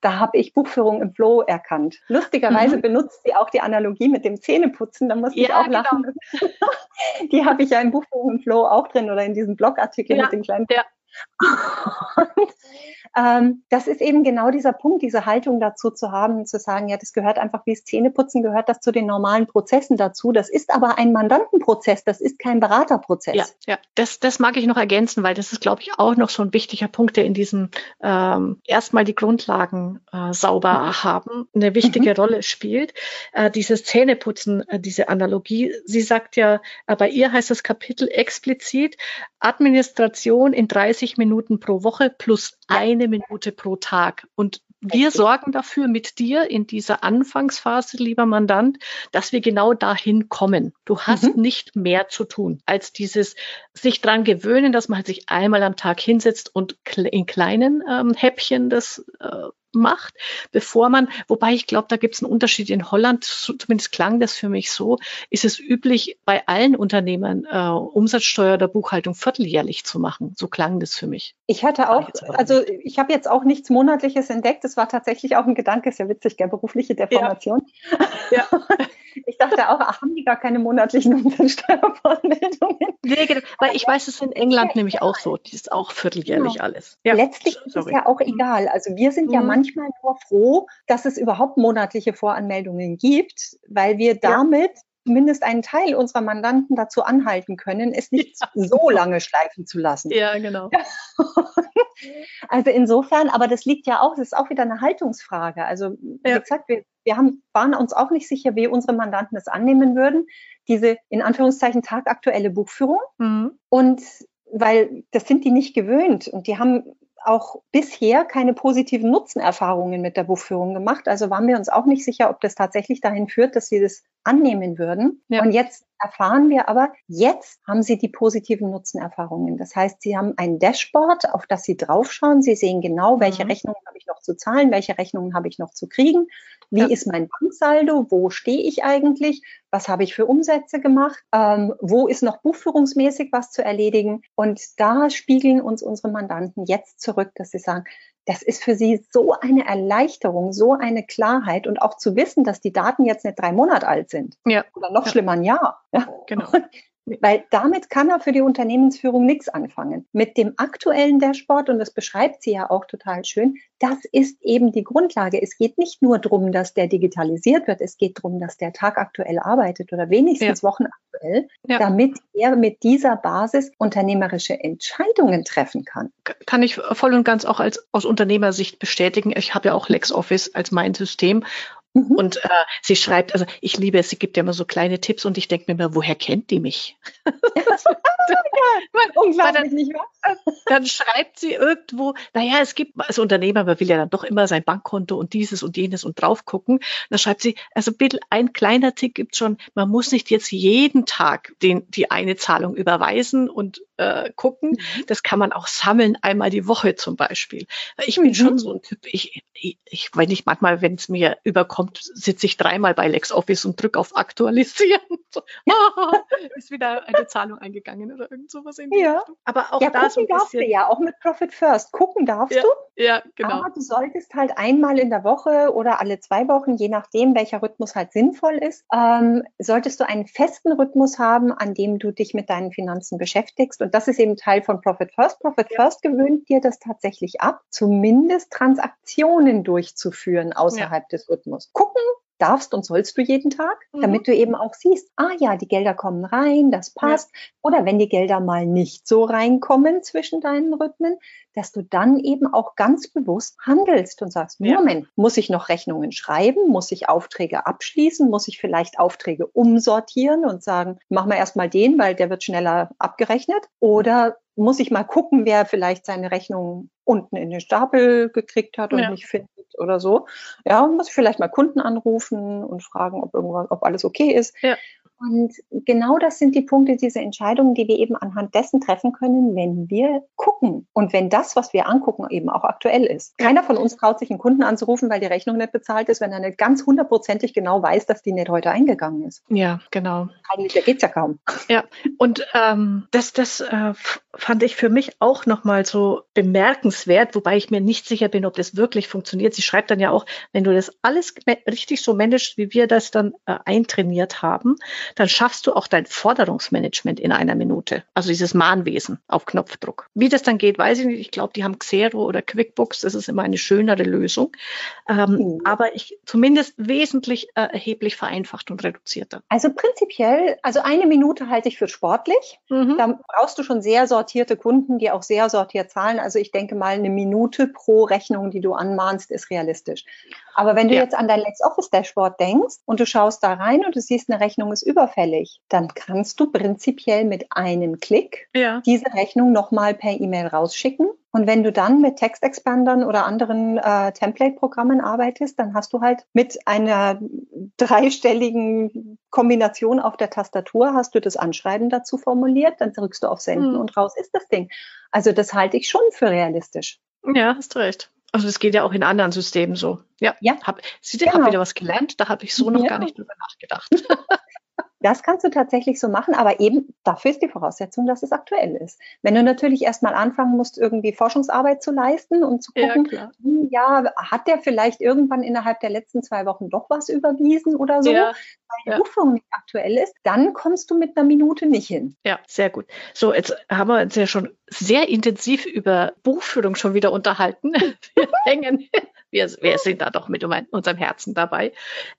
Speaker 2: Da habe ich Buchführung im Flow erkannt. Lustigerweise mhm. benutzt sie auch die Analogie mit dem Zähneputzen. Da musste ja, ich auch genau. lachen. die habe ich ja im Buchführung im Flow auch drin oder in diesem Blogartikel ja, mit dem kleinen. Ja. Und, ähm, das ist eben genau dieser Punkt, diese Haltung dazu zu haben, zu sagen, ja, das gehört einfach wie Zähneputzen, gehört das zu den normalen Prozessen dazu. Das ist aber ein Mandantenprozess, das ist kein Beraterprozess.
Speaker 1: Ja, ja. Das, das mag ich noch ergänzen, weil das ist, glaube ich, auch noch so ein wichtiger Punkt, der in diesem ähm, erstmal die Grundlagen äh, sauber mhm. haben, eine wichtige mhm. Rolle spielt. Äh, dieses Zähneputzen, äh, diese Analogie, sie sagt ja, äh, bei ihr heißt das Kapitel explizit Administration in 30 Minuten pro Woche plus eine Minute pro Tag. Und wir sorgen dafür mit dir in dieser Anfangsphase, lieber Mandant, dass wir genau dahin kommen. Du hast mhm. nicht mehr zu tun, als dieses sich dran gewöhnen, dass man halt sich einmal am Tag hinsetzt und in kleinen ähm, Häppchen das äh, macht, bevor man, wobei ich glaube, da gibt es einen Unterschied. In Holland, zumindest klang das für mich so, ist es üblich, bei allen Unternehmern äh, Umsatzsteuer oder Buchhaltung vierteljährlich zu machen. So klang das für mich.
Speaker 2: Ich hatte auch, also ich habe jetzt auch nichts Monatliches entdeckt. Das war tatsächlich auch ein Gedanke, ist ja witzig, gell, berufliche Deformation. Ja. ja. Ich dachte auch, ach, haben die gar keine monatlichen Umsatzsteuervoranmeldungen?
Speaker 1: Nee, genau, weil ich weiß, es ist in England ja, nämlich auch so. Die ist auch vierteljährlich genau. alles.
Speaker 2: Ja. Letztlich ist es ja auch mhm. egal. Also wir sind mhm. ja manchmal nur froh, dass es überhaupt monatliche Voranmeldungen gibt, weil wir damit zumindest einen Teil unserer Mandanten dazu anhalten können, es nicht so lange schleifen zu lassen.
Speaker 1: Ja, genau.
Speaker 2: also insofern, aber das liegt ja auch, das ist auch wieder eine Haltungsfrage. Also wie gesagt, wir wir haben, waren uns auch nicht sicher, wie unsere Mandanten es annehmen würden, diese in Anführungszeichen tagaktuelle Buchführung. Mhm. Und weil das sind die nicht gewöhnt und die haben auch bisher keine positiven Nutzenerfahrungen mit der Buchführung gemacht. Also waren wir uns auch nicht sicher, ob das tatsächlich dahin führt, dass sie das annehmen würden. Ja. Und jetzt erfahren wir aber, jetzt haben sie die positiven Nutzenerfahrungen. Das heißt, sie haben ein Dashboard, auf das sie draufschauen. Sie sehen genau, welche mhm. Rechnungen habe ich noch zu zahlen, welche Rechnungen habe ich noch zu kriegen. Wie ja. ist mein Banksaldo? Wo stehe ich eigentlich? Was habe ich für Umsätze gemacht? Ähm, wo ist noch buchführungsmäßig was zu erledigen? Und da spiegeln uns unsere Mandanten jetzt zurück, dass sie sagen, das ist für sie so eine Erleichterung, so eine Klarheit und auch zu wissen, dass die Daten jetzt nicht drei Monate alt sind. Ja. Oder noch ja. schlimmer ein Jahr. Ja. Genau. Weil damit kann er für die Unternehmensführung nichts anfangen. Mit dem aktuellen Dashboard, und das beschreibt sie ja auch total schön, das ist eben die Grundlage. Es geht nicht nur darum, dass der digitalisiert wird, es geht darum, dass der tagaktuell arbeitet oder wenigstens ja. wochenaktuell, ja. damit er mit dieser Basis unternehmerische Entscheidungen treffen kann.
Speaker 1: Kann ich voll und ganz auch als aus Unternehmersicht bestätigen. Ich habe ja auch LexOffice als mein System Mhm. Und äh, sie schreibt, also ich liebe es, sie gibt ja immer so kleine Tipps und ich denke mir immer, woher kennt die mich? ja, unglaublich, dann, nicht wahr? Dann schreibt sie irgendwo, naja, es gibt, als Unternehmer, man will ja dann doch immer sein Bankkonto und dieses und jenes und drauf gucken. Dann schreibt sie, also bitte ein kleiner Tipp gibt schon, man muss nicht jetzt jeden Tag den, die eine Zahlung überweisen und äh, gucken. Mhm. Das kann man auch sammeln, einmal die Woche zum Beispiel. Ich bin mhm. schon so ein Typ, ich, ich, ich wenn ich manchmal, wenn es mir überkommt, sitze ich dreimal bei LexOffice und drücke auf Aktualisieren. So, ah, ist wieder eine Zahlung eingegangen oder irgend sowas in die
Speaker 2: ja. Richtung. Aber auch ja, da so ein darfst bisschen, du ja, auch mit Profit First. Gucken darfst
Speaker 1: ja,
Speaker 2: du.
Speaker 1: Ja, genau.
Speaker 2: Aber du solltest halt einmal in der Woche oder alle zwei Wochen, je nachdem, welcher Rhythmus halt sinnvoll ist, ähm, solltest du einen festen Rhythmus haben, an dem du dich mit deinen Finanzen beschäftigst und das ist eben Teil von Profit First. Profit ja. First gewöhnt dir das tatsächlich ab, zumindest Transaktionen durchzuführen außerhalb ja. des Rhythmus. Gucken, darfst und sollst du jeden Tag, mhm. damit du eben auch siehst, ah ja, die Gelder kommen rein, das passt. Ja. Oder wenn die Gelder mal nicht so reinkommen zwischen deinen Rhythmen, dass du dann eben auch ganz bewusst handelst und sagst, ja. Moment, muss ich noch Rechnungen schreiben? Muss ich Aufträge abschließen? Muss ich vielleicht Aufträge umsortieren und sagen, machen wir erstmal den, weil der wird schneller abgerechnet? Oder muss ich mal gucken, wer vielleicht seine Rechnung unten in den Stapel gekriegt hat und ja. nicht findet oder so. Ja, muss ich vielleicht mal Kunden anrufen und fragen, ob irgendwas, ob alles okay ist. Ja. Und genau das sind die Punkte, diese Entscheidungen, die wir eben anhand dessen treffen können, wenn wir gucken und wenn das, was wir angucken, eben auch aktuell ist. Keiner von uns traut sich einen Kunden anzurufen, weil die Rechnung nicht bezahlt ist, wenn er nicht ganz hundertprozentig genau weiß, dass die nicht heute eingegangen ist.
Speaker 1: Ja, genau.
Speaker 2: Eigentlich, da geht's ja kaum.
Speaker 1: Ja, und ähm, das, das äh, fand ich für mich auch nochmal so bemerkenswert, wobei ich mir nicht sicher bin, ob das wirklich funktioniert. Sie schreibt dann ja auch, wenn du das alles richtig so managst, wie wir das dann äh, eintrainiert haben, dann schaffst du auch dein Forderungsmanagement in einer Minute. Also dieses Mahnwesen auf Knopfdruck. Wie das dann geht, weiß ich nicht. Ich glaube, die haben Xero oder QuickBooks. Das ist immer eine schönere Lösung. Ähm, mhm. Aber ich zumindest wesentlich äh, erheblich vereinfacht und reduzierter.
Speaker 2: Also prinzipiell, also eine Minute halte ich für sportlich. Mhm. Da brauchst du schon sehr sortierte Kunden, die auch sehr sortiert zahlen. Also ich denke mal, eine Minute pro Rechnung, die du anmahnst, ist realistisch. Aber wenn du ja. jetzt an dein LexOffice Dashboard denkst und du schaust da rein und du siehst, eine Rechnung ist überfällig, dann kannst du prinzipiell mit einem Klick ja. diese Rechnung nochmal per E-Mail rausschicken. Und wenn du dann mit Textexpandern oder anderen äh, Template-Programmen arbeitest, dann hast du halt mit einer dreistelligen Kombination auf der Tastatur hast du das Anschreiben dazu formuliert, dann drückst du auf Senden hm. und raus ist das Ding. Also das halte ich schon für realistisch.
Speaker 1: Ja, hast du recht. Also das geht ja auch in anderen Systemen so. Ja, ja. Hab, du, genau. habe wieder was gelernt. Da habe ich so noch ja. gar nicht drüber nachgedacht.
Speaker 2: Das kannst du tatsächlich so machen, aber eben dafür ist die Voraussetzung, dass es aktuell ist. Wenn du natürlich erstmal anfangen musst, irgendwie Forschungsarbeit zu leisten und zu gucken, ja, hm, ja, hat der vielleicht irgendwann innerhalb der letzten zwei Wochen doch was überwiesen oder so, ja, weil die ja. Buchführung nicht aktuell ist, dann kommst du mit einer Minute nicht hin.
Speaker 1: Ja, sehr gut. So, jetzt haben wir uns ja schon sehr intensiv über Buchführung schon wieder unterhalten. wir hängen, wir, wir sind da doch mit unserem Herzen dabei.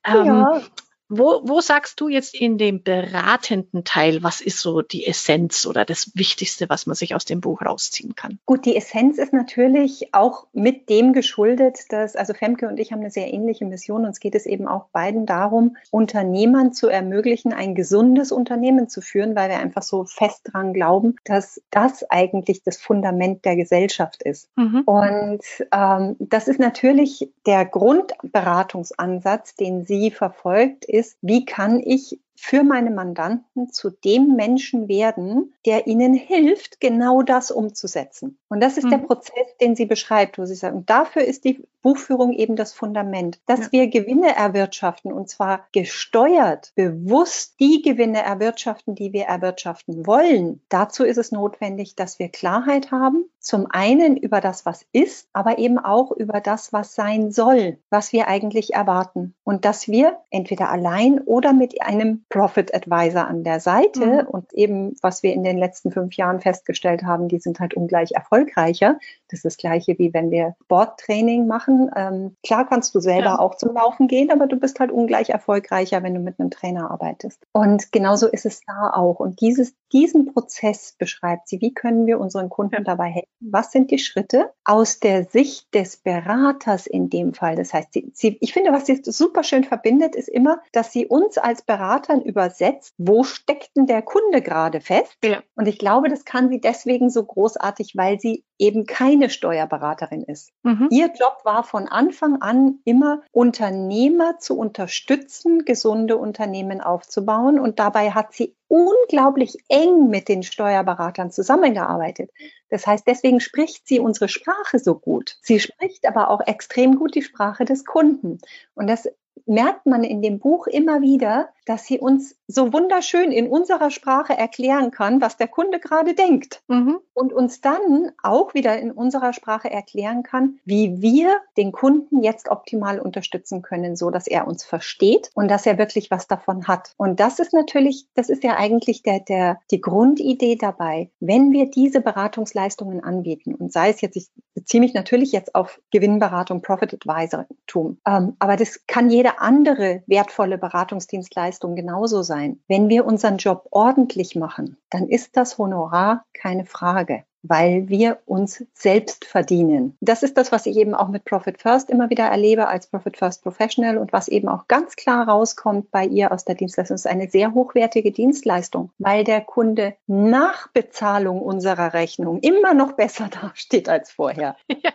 Speaker 1: Ja. Ähm, wo, wo sagst du jetzt in dem beratenden Teil, was ist so die Essenz oder das Wichtigste, was man sich aus dem Buch rausziehen kann?
Speaker 2: Gut, die Essenz ist natürlich auch mit dem geschuldet, dass, also Femke und ich haben eine sehr ähnliche Mission. Uns geht es eben auch beiden darum, Unternehmern zu ermöglichen, ein gesundes Unternehmen zu führen, weil wir einfach so fest dran glauben, dass das eigentlich das Fundament der Gesellschaft ist. Mhm. Und ähm, das ist natürlich der Grundberatungsansatz, den sie verfolgt, ist, wie kann ich für meine Mandanten zu dem Menschen werden, der ihnen hilft, genau das umzusetzen. Und das ist mhm. der Prozess, den sie beschreibt, wo sie sagen, dafür ist die Buchführung eben das Fundament, dass ja. wir Gewinne erwirtschaften und zwar gesteuert, bewusst die Gewinne erwirtschaften, die wir erwirtschaften wollen. Dazu ist es notwendig, dass wir Klarheit haben, zum einen über das, was ist, aber eben auch über das, was sein soll, was wir eigentlich erwarten. Und dass wir entweder allein oder mit einem Profit Advisor an der Seite mhm. und eben, was wir in den letzten fünf Jahren festgestellt haben, die sind halt ungleich erfolgreicher. Das ist das Gleiche wie wenn wir Sporttraining machen. Ähm, klar kannst du selber ja. auch zum Laufen gehen, aber du bist halt ungleich erfolgreicher, wenn du mit einem Trainer arbeitest. Und genauso ist es da auch. Und dieses, diesen Prozess beschreibt sie. Wie können wir unseren Kunden ja. dabei helfen? Was sind die Schritte aus der Sicht des Beraters in dem Fall? Das heißt, sie, sie, ich finde, was sie super schön verbindet, ist immer, dass sie uns als Beratern übersetzt, wo steckt denn der Kunde gerade fest? Ja. Und ich glaube, das kann sie deswegen so großartig, weil sie eben keine Steuerberaterin ist. Mhm. Ihr Job war von Anfang an immer Unternehmer zu unterstützen, gesunde Unternehmen aufzubauen. Und dabei hat sie unglaublich eng mit den Steuerberatern zusammengearbeitet. Das heißt, deswegen spricht sie unsere Sprache so gut. Sie spricht aber auch extrem gut die Sprache des Kunden. Und das merkt man in dem Buch immer wieder, dass sie uns so wunderschön in unserer Sprache erklären kann, was der Kunde gerade denkt. Mhm. Und uns dann auch wieder in unserer Sprache erklären kann, wie wir den Kunden jetzt optimal unterstützen können, so dass er uns versteht und dass er wirklich was davon hat. Und das ist natürlich, das ist ja eigentlich der, der, die Grundidee dabei. Wenn wir diese Beratungsleistungen anbieten, und sei es jetzt, ich beziehe mich natürlich jetzt auf Gewinnberatung, Profit Advisortum, ähm, aber das kann jede andere wertvolle Beratungsdienstleistung genauso sein sein. Wenn wir unseren Job ordentlich machen, dann ist das Honorar keine Frage weil wir uns selbst verdienen. Das ist das, was ich eben auch mit Profit First immer wieder erlebe als Profit First Professional und was eben auch ganz klar rauskommt bei ihr aus der Dienstleistung. Es ist eine sehr hochwertige Dienstleistung, weil der Kunde nach Bezahlung unserer Rechnung immer noch besser dasteht als vorher.
Speaker 1: Ja,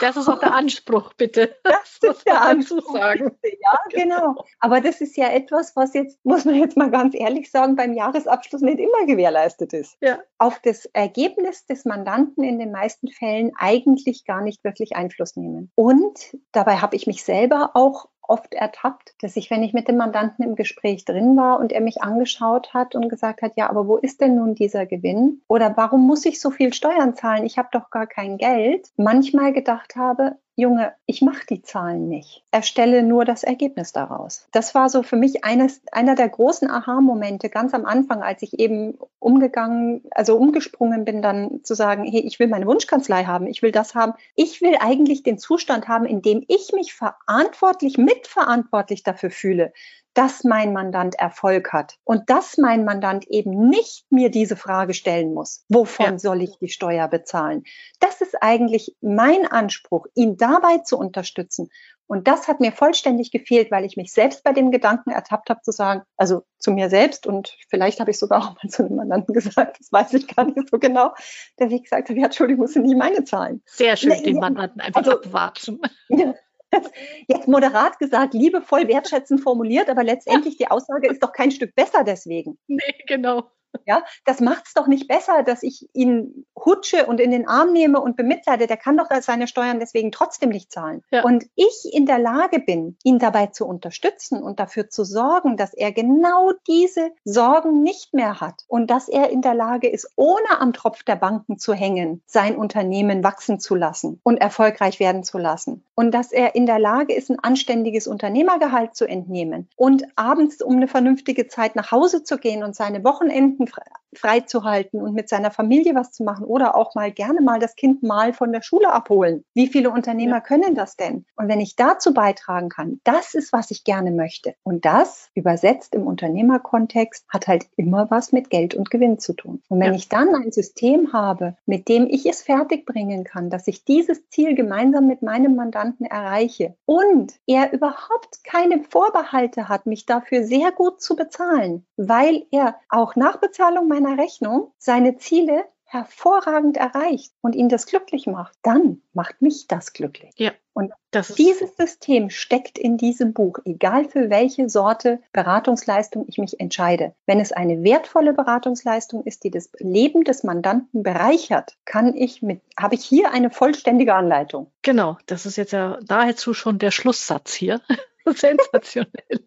Speaker 1: das ist auch der Anspruch, bitte.
Speaker 2: Das ist der Anspruch. Sagen. Ja, genau. Aber das ist ja etwas, was jetzt, muss man jetzt mal ganz ehrlich sagen, beim Jahresabschluss nicht immer gewährleistet ist. Ja. Auf das Ergebnis des Mandanten in den meisten Fällen eigentlich gar nicht wirklich Einfluss nehmen. Und dabei habe ich mich selber auch oft ertappt, dass ich, wenn ich mit dem Mandanten im Gespräch drin war und er mich angeschaut hat und gesagt hat, ja, aber wo ist denn nun dieser Gewinn? Oder warum muss ich so viel Steuern zahlen? Ich habe doch gar kein Geld. Manchmal gedacht habe, Junge, ich mache die Zahlen nicht. Erstelle nur das Ergebnis daraus. Das war so für mich eines, einer der großen Aha-Momente ganz am Anfang, als ich eben umgegangen, also umgesprungen bin, dann zu sagen, hey, ich will meine Wunschkanzlei haben, ich will das haben. Ich will eigentlich den Zustand haben, in dem ich mich verantwortlich, mitverantwortlich dafür fühle, dass mein Mandant Erfolg hat und dass mein Mandant eben nicht mir diese Frage stellen muss, wovon ja. soll ich die Steuer bezahlen? Das ist eigentlich mein Anspruch, ihn dabei zu unterstützen. Und das hat mir vollständig gefehlt, weil ich mich selbst bei dem Gedanken ertappt habe zu sagen, also zu mir selbst und vielleicht habe ich sogar auch mal zu einem Mandanten gesagt, das weiß ich gar nicht so genau, der wie gesagt hat, ja, Entschuldigung, musst du nicht meine zahlen.
Speaker 1: Sehr schön, den Mandanten einfach also, abwarten. Ja,
Speaker 2: jetzt moderat gesagt, liebevoll wertschätzend formuliert, aber letztendlich die Aussage ist doch kein Stück besser deswegen.
Speaker 1: Nee, genau.
Speaker 2: Ja, das macht es doch nicht besser, dass ich ihn hutsche und in den Arm nehme und bemitleide. Der kann doch seine Steuern deswegen trotzdem nicht zahlen. Ja. Und ich in der Lage bin, ihn dabei zu unterstützen und dafür zu sorgen, dass er genau diese Sorgen nicht mehr hat und dass er in der Lage ist, ohne am Tropf der Banken zu hängen, sein Unternehmen wachsen zu lassen und erfolgreich werden zu lassen. Und dass er in der Lage ist, ein anständiges Unternehmergehalt zu entnehmen und abends um eine vernünftige Zeit nach Hause zu gehen und seine Wochenenden frère, freizuhalten und mit seiner Familie was zu machen oder auch mal gerne mal das Kind mal von der Schule abholen. Wie viele Unternehmer ja. können das denn? Und wenn ich dazu beitragen kann, das ist, was ich gerne möchte. Und das übersetzt im Unternehmerkontext hat halt immer was mit Geld und Gewinn zu tun. Und wenn ja. ich dann ein System habe, mit dem ich es fertigbringen kann, dass ich dieses Ziel gemeinsam mit meinem Mandanten erreiche und er überhaupt keine Vorbehalte hat, mich dafür sehr gut zu bezahlen, weil er auch nach Bezahlung meiner Rechnung seine Ziele hervorragend erreicht und ihn das glücklich macht, dann macht mich das glücklich. Ja. Und dieses System steckt in diesem Buch, egal für welche Sorte Beratungsleistung ich mich entscheide. Wenn es eine wertvolle Beratungsleistung ist, die das Leben des Mandanten bereichert, kann ich mit, habe ich hier eine vollständige Anleitung.
Speaker 1: Genau, das ist jetzt ja nahezu schon der Schlusssatz hier. Sensationell.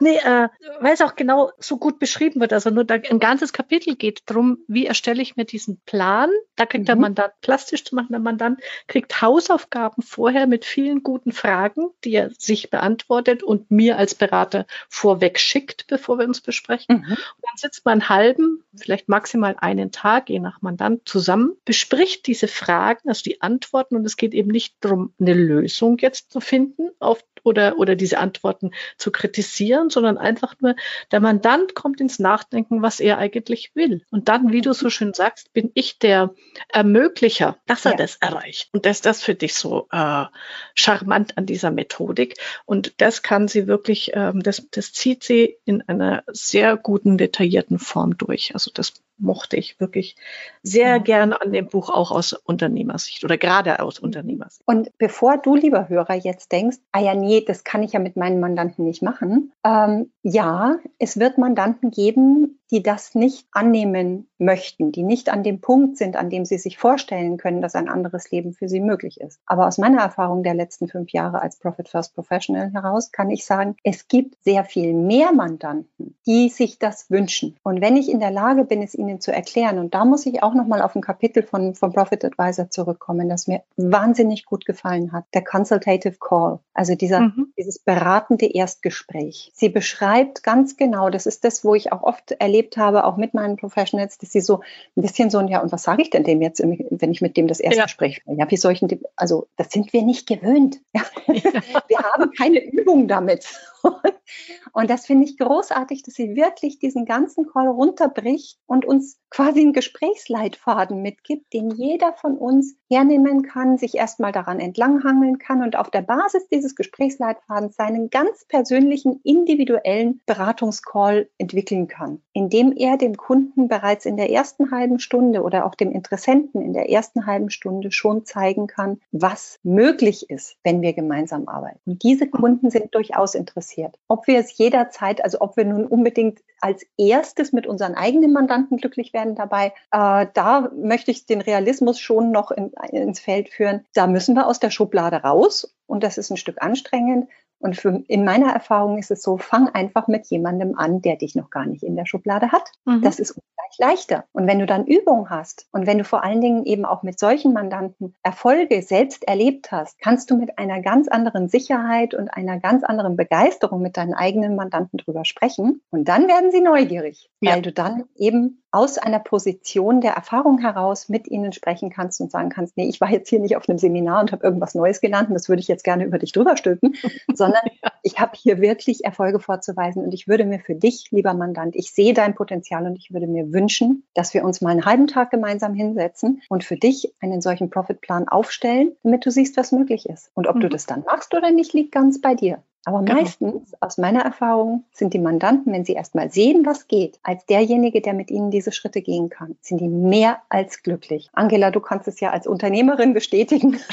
Speaker 1: Nee, äh, weil es auch genau so gut beschrieben wird. Also nur da, ein ganzes Kapitel geht darum, wie erstelle ich mir diesen Plan. Da kriegt mhm. der Mandant plastisch zu machen. Der Mandant kriegt Hausaufgaben vorher mit vielen guten Fragen, die er sich beantwortet und mir als Berater vorweg schickt, bevor wir uns besprechen. Mhm. Und dann sitzt man einen halben, vielleicht maximal einen Tag, je nach Mandant, zusammen, bespricht diese Fragen, also die Antworten. Und es geht eben nicht darum, eine Lösung jetzt zu finden auf, oder, oder diese Antworten zu kritisieren, sondern einfach nur, der Mandant kommt ins Nachdenken, was er eigentlich will. Und dann, wie du so schön sagst, bin ich der Ermöglicher, dass er ja. das erreicht. Und das, das finde ich so äh, charmant an dieser Methodik. Und das kann sie wirklich, ähm, das, das zieht sie in einer sehr guten, detaillierten Form durch. Also das mochte ich wirklich sehr ja. gerne an dem Buch auch aus Unternehmersicht oder gerade aus Unternehmersicht.
Speaker 2: Und bevor du, lieber Hörer, jetzt denkst, ah ja, nee, das kann ich ja mit meinen Mandanten nicht machen. Ähm, ja, es wird Mandanten geben, die das nicht annehmen möchten, die nicht an dem Punkt sind, an dem sie sich vorstellen können, dass ein anderes Leben für sie möglich ist. Aber aus meiner Erfahrung der letzten fünf Jahre als Profit First Professional heraus kann ich sagen, es gibt sehr viel mehr Mandanten, die sich das wünschen. Und wenn ich in der Lage bin, es ihnen zu erklären, und da muss ich auch nochmal auf ein Kapitel von, von Profit Advisor zurückkommen, das mir wahnsinnig gut gefallen hat, der Consultative Call, also dieser, mhm. dieses beratende Erstgespräch. Sie beschreibt ganz genau, das ist das, wo ich auch oft erlebe, erlebt habe, auch mit meinen Professionals, dass sie so ein bisschen so, ja, und was sage ich denn dem jetzt, wenn ich mit dem das Erstgespräch ja. ja, wie soll ich denn, also das sind wir nicht gewöhnt. Ja. wir haben keine Übung damit. Und das finde ich großartig, dass sie wirklich diesen ganzen Call runterbricht und uns quasi einen Gesprächsleitfaden mitgibt, den jeder von uns hernehmen kann, sich erstmal daran entlanghangeln kann und auf der Basis dieses Gesprächsleitfadens seinen ganz persönlichen, individuellen Beratungscall entwickeln kann, indem er dem Kunden bereits in der ersten halben Stunde oder auch dem Interessenten in der ersten halben Stunde schon zeigen kann, was möglich ist, wenn wir gemeinsam arbeiten. Und diese Kunden sind durchaus interessiert. Ob wir es jederzeit, also ob wir nun unbedingt als erstes mit unseren eigenen Mandanten glücklich werden dabei, äh, da möchte ich den Realismus schon noch in, ins Feld führen. Da müssen wir aus der Schublade raus und das ist ein Stück anstrengend. Und für, in meiner Erfahrung ist es so, fang einfach mit jemandem an, der dich noch gar nicht in der Schublade hat. Mhm. Das ist ungleich gleich leichter. Und wenn du dann Übung hast und wenn du vor allen Dingen eben auch mit solchen Mandanten Erfolge selbst erlebt hast, kannst du mit einer ganz anderen Sicherheit und einer ganz anderen Begeisterung mit deinen eigenen Mandanten drüber sprechen. Und dann werden sie neugierig, ja. weil du dann eben aus einer Position der Erfahrung heraus mit ihnen sprechen kannst und sagen kannst, nee, ich war jetzt hier nicht auf einem Seminar und habe irgendwas Neues gelernt und das würde ich jetzt gerne über dich drüber stülpen, sondern ja. ich habe hier wirklich Erfolge vorzuweisen und ich würde mir für dich, lieber Mandant, ich sehe dein Potenzial und ich würde mir wünschen, dass wir uns mal einen halben Tag gemeinsam hinsetzen und für dich einen solchen Profitplan aufstellen, damit du siehst, was möglich ist. Und ob mhm. du das dann machst oder nicht, liegt ganz bei dir. Aber genau. meistens, aus meiner Erfahrung, sind die Mandanten, wenn sie erstmal sehen, was geht, als derjenige, der mit ihnen diese Schritte gehen kann, sind die mehr als glücklich. Angela, du kannst es ja als Unternehmerin bestätigen.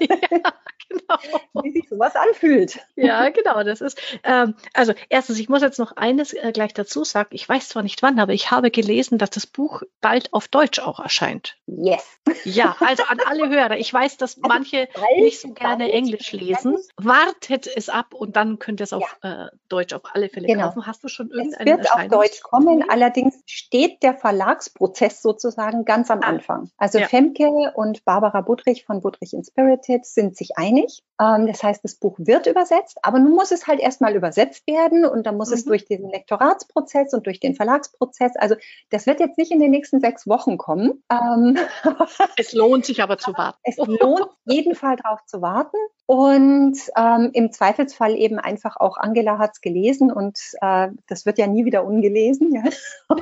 Speaker 2: Ja genau. wie sich sowas anfühlt.
Speaker 1: Ja, genau. Das ist, ähm, also erstens, ich muss jetzt noch eines äh, gleich dazu sagen. Ich weiß zwar nicht wann, aber ich habe gelesen, dass das Buch bald auf Deutsch auch erscheint.
Speaker 2: Yes.
Speaker 1: Ja, also an alle Hörer. Ich weiß, dass also manche nicht so gerne bald, Englisch lesen. Wartet es ab und dann könnt ihr es auf ja. äh, Deutsch auf alle Fälle genau. kaufen. Hast du schon irgendeine
Speaker 2: Es wird auf Deutsch kommen. Allerdings steht der Verlagsprozess sozusagen ganz am ah. Anfang. Also ja. Femke und Barbara Budrich von Budrich Inspirited sind sich einig einig. Ähm, das heißt, das Buch wird übersetzt, aber nun muss es halt erstmal übersetzt werden und dann muss mhm. es durch diesen Lektoratsprozess und durch den Verlagsprozess. Also das wird jetzt nicht in den nächsten sechs Wochen kommen. Ähm,
Speaker 1: es lohnt sich aber zu warten.
Speaker 2: Es lohnt jeden Fall darauf zu warten. Und ähm, im Zweifelsfall eben einfach auch Angela hat es gelesen und äh, das wird ja nie wieder ungelesen. Ja?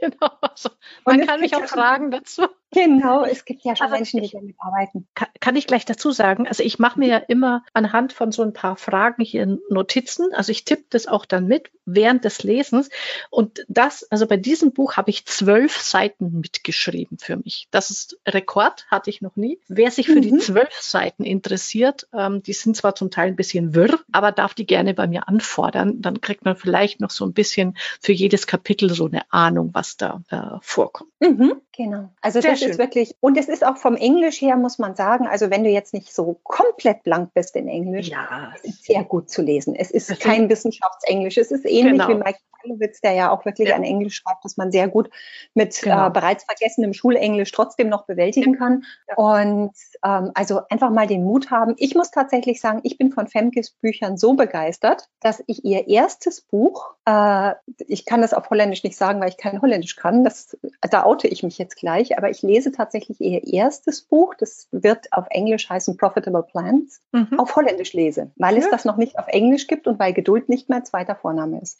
Speaker 1: genau. Also, man kann mich auch fragen dazu.
Speaker 2: Genau, es gibt ja schon also Menschen, die damit arbeiten.
Speaker 1: Kann, kann, ich gleich dazu sagen, also ich mache mir ja immer anhand von so ein paar Fragen hier Notizen, also ich tippe das auch dann mit während des Lesens und das, also bei diesem Buch habe ich zwölf Seiten mitgeschrieben für mich. Das ist Rekord, hatte ich noch nie. Wer sich für mhm. die zwölf Seiten interessiert, ähm, die sind zwar zum Teil ein bisschen wirr, aber darf die gerne bei mir anfordern, dann kriegt man vielleicht noch so ein bisschen für jedes Kapitel so eine Ahnung, was da äh, vorkommt.
Speaker 2: Mhm, genau. Also Sehr das schön. ist wirklich, und es ist auch vom Englisch her, muss man sagen, also wenn du jetzt nicht so komplett blank bist in Englisch, ja. es ist sehr gut zu lesen. Es ist kein Wissenschaftsenglisch, es ist ähnlich genau. wie Mike Karlowitz, der ja auch wirklich ja. ein Englisch schreibt, das man sehr gut mit äh, genau. äh, bereits vergessenem Schulenglisch trotzdem noch bewältigen kann. Ja. Und ähm, also einfach mal den Mut haben. Ich muss tatsächlich sagen, ich bin von Femkes Büchern so begeistert, dass ich ihr erstes Buch, äh, ich kann das auf Holländisch nicht sagen, weil ich kein Holländisch kann, das, da oute ich mich jetzt gleich, aber ich lese tatsächlich ihr erstes Buch, das wird auf Englisch heißen Profitable Plans, mhm. auf Holländisch lese, weil ja. es das noch nicht auf Englisch gibt und weil Geduld nicht mein zweiter Vorname ist.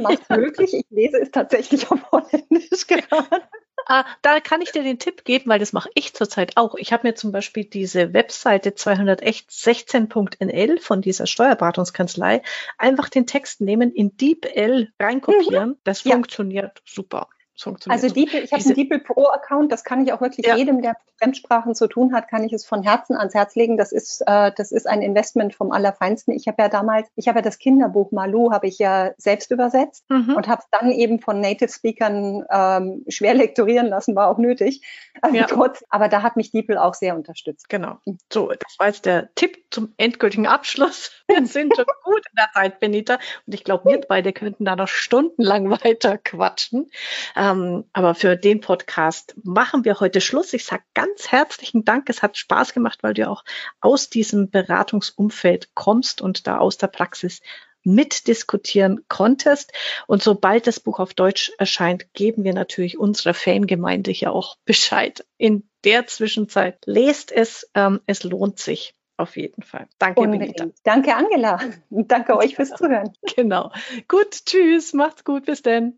Speaker 2: Macht möglich. Ich lese es tatsächlich auf Holländisch gerade.
Speaker 1: Ah, da kann ich dir den Tipp geben, weil das mache ich zurzeit auch. Ich habe mir zum Beispiel diese Webseite 216.nl von dieser Steuerberatungskanzlei einfach den Text nehmen, in DeepL reinkopieren. Mhm. Das ja. funktioniert super.
Speaker 2: Also DeepL, ich habe einen DeepL Pro Account, das kann ich auch wirklich ja. jedem, der Fremdsprachen zu tun hat, kann ich es von Herzen ans Herz legen. Das ist, äh, das ist ein Investment vom Allerfeinsten. Ich habe ja damals, ich habe ja das Kinderbuch Malu, habe ich ja selbst übersetzt mhm. und habe es dann eben von Native Speakern ähm, schwer lektorieren lassen, war auch nötig. Also ja. trotz, aber da hat mich DeepL auch sehr unterstützt.
Speaker 1: Genau. So, das war jetzt der Tipp zum endgültigen Abschluss. Wir sind schon gut in der Zeit, Benita. Und ich glaube, wir beide könnten da noch stundenlang weiter quatschen. Ähm, aber für den Podcast machen wir heute Schluss. Ich sage ganz herzlichen Dank. Es hat Spaß gemacht, weil du auch aus diesem Beratungsumfeld kommst und da aus der Praxis mitdiskutieren konntest. Und sobald das Buch auf Deutsch erscheint, geben wir natürlich unserer Fangemeinde hier auch Bescheid. In der Zwischenzeit lest es, ähm, es lohnt sich. Auf jeden Fall. Danke,
Speaker 2: Unbedingt. Benita. Danke, Angela. Und danke euch fürs Zuhören.
Speaker 1: Genau. Gut, tschüss. Macht's gut. Bis denn.